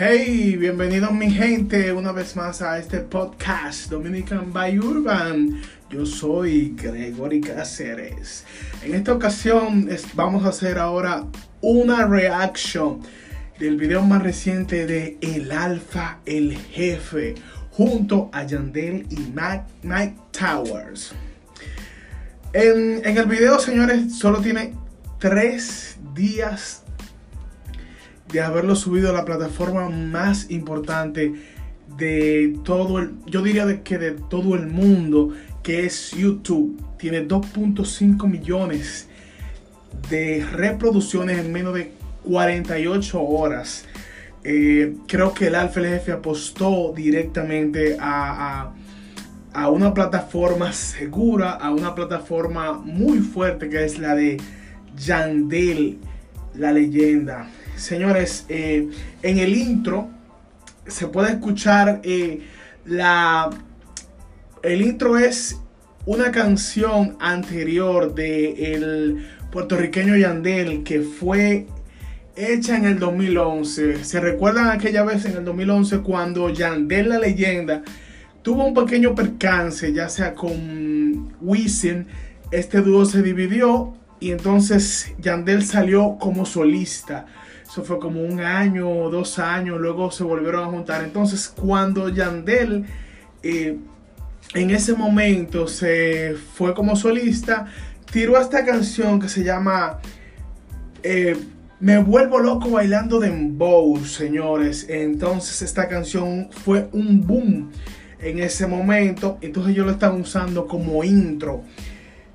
Hey, bienvenidos mi gente una vez más a este podcast Dominican by Urban. Yo soy Gregory Cáceres. En esta ocasión vamos a hacer ahora una reaction del video más reciente de El Alfa, el Jefe, junto a Yandel y Mike, Towers. En, en el video, señores, solo tiene tres días de haberlo subido a la plataforma más importante de todo el, yo diría que de todo el mundo, que es YouTube. Tiene 2.5 millones de reproducciones en menos de 48 horas. Eh, creo que el Alfa Jefe apostó directamente a, a, una plataforma segura, a una plataforma muy fuerte que es la de Yandel, la leyenda. Señores, eh, en el intro se puede escuchar eh, la... El intro es una canción anterior de el puertorriqueño Yandel que fue hecha en el 2011. ¿Se recuerdan aquella vez en el 2011 cuando Yandel la leyenda tuvo un pequeño percance, ya sea con Wisin? Este dúo se dividió y entonces Yandel salió como solista. Eso fue como un año o dos años, luego se volvieron a juntar. Entonces cuando Yandel eh, en ese momento se fue como solista, tiró esta canción que se llama eh, Me vuelvo loco bailando de dembow, señores. Entonces esta canción fue un boom en ese momento. Entonces yo lo estaba usando como intro.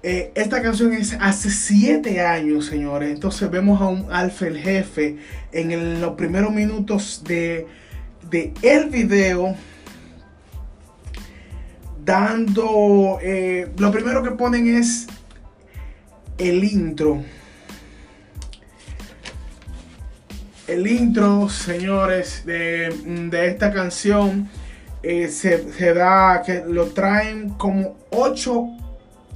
Eh, esta canción es hace 7 años, señores. Entonces vemos a un Alfa el jefe en los primeros minutos de, el video. Dando... Eh, lo primero que ponen es el intro. El intro, señores, de, de esta canción eh, se, se, da que lo traen como 8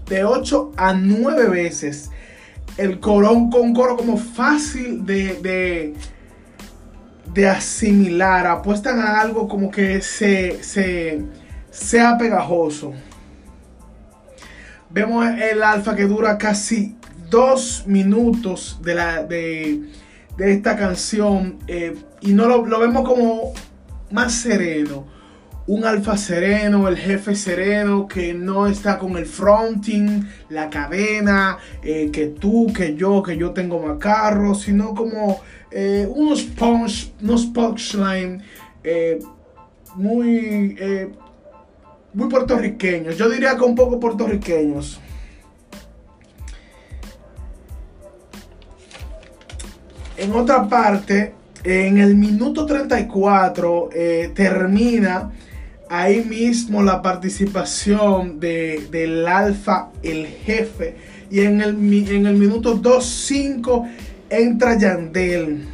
de 8 a 9 veces. El corón con coro como fácil de, de, asimilar. Apuestan a algo como que se, sea pegajoso. Vemos el alfa que dura casi dos minutos de, la, de, esta canción. Eh, y no lo, lo vemos como más sereno un alfa sereno, el jefe sereno que no está con el fronting, la cadena, eh, que tú, que yo, que yo tengo más sino como eh, unos punch, unos punchline eh, muy, muy puertorriqueños. Yo diría que un poco puertorriqueños. En otra parte, en el minuto 34 termina ahí mismo la participación de, del alfa, el jefe. Y en el, en el minuto 2.5 entra Yandel.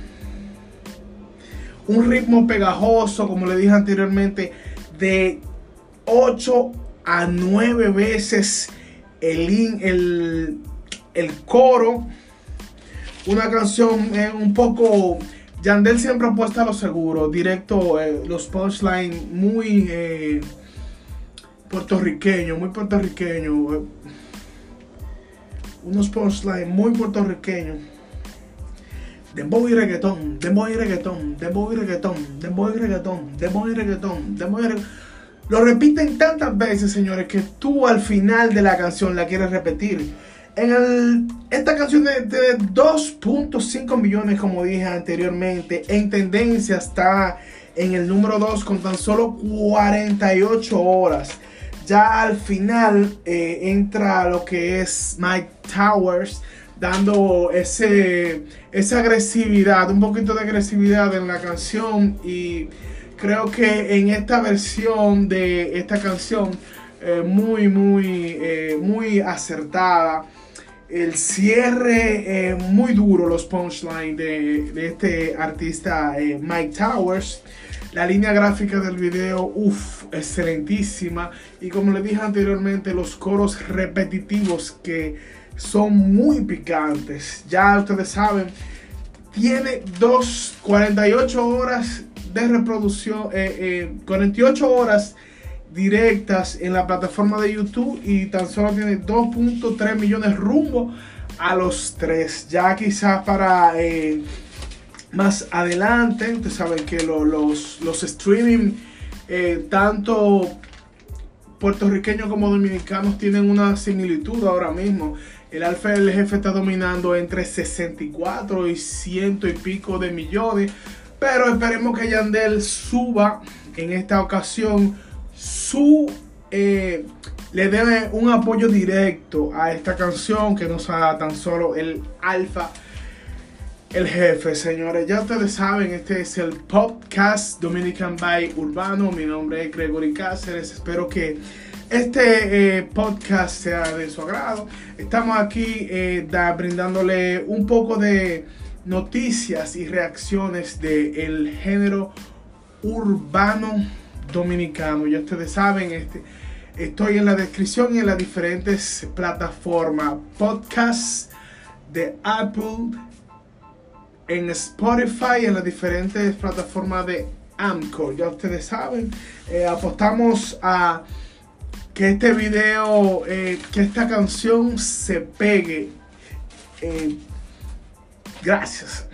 Un ritmo pegajoso, como le dije anteriormente, de 8 a 9 veces el, el, el coro. Una canción eh, un poco Yandel siempre apuesta a lo seguro, directo, eh, los punchlines muy eh, puertorriqueños, muy puertorriqueños. Eh, unos punchlines muy puertorriqueños. Dembow y reggaetón, dembow y reggaetón, dembow y reggaetón, dembow y reggaetón, dembow y reggaetón, dembow y reggaetón. Lo repiten tantas veces, señores, que tú al final de la canción la quieres repetir. En el, esta canción de, de 2.5 millones, como dije anteriormente, en tendencia está en el número 2 con tan solo 48 horas. Ya al final eh, entra lo que es Mike Towers dando ese, esa agresividad, un poquito de agresividad en la canción y creo que en esta versión de esta canción eh, muy, muy, eh, muy acertada el cierre eh, muy duro, los punchlines de, de este artista eh, Mike Towers. La línea gráfica del video, uff, excelentísima. Y como le dije anteriormente, los coros repetitivos que son muy picantes. Ya ustedes saben, tiene 2, 48 horas de reproducción, 48 horas directas en la plataforma de YouTube y tan solo tiene 2.3 millones rumbo a los 3. Ya quizás para más adelante, ustedes saben que los, los streaming, tanto puertorriqueños como dominicanos tienen una similitud ahora mismo. El alfa del jefe está dominando entre 64 y ciento y pico de millones. Pero esperemos que Yandel suba en esta ocasión su... Eh, le dé un apoyo directo a esta canción que nos haga tan solo el alfa el jefe, señores. Ya ustedes saben, este es el podcast Dominican by Urbano. Mi nombre es Gregory Cáceres. Espero que este eh, podcast sea de su agrado. Estamos aquí eh, brindándole un poco de noticias y reacciones del género urbano dominicano. Ya ustedes saben, este, estoy en la descripción y en las diferentes plataformas. Podcast de Apple en Spotify, en las diferentes plataformas de Amcor. Ya ustedes saben, eh, apostamos a que este video, eh, que esta canción se pegue. Eh, gracias.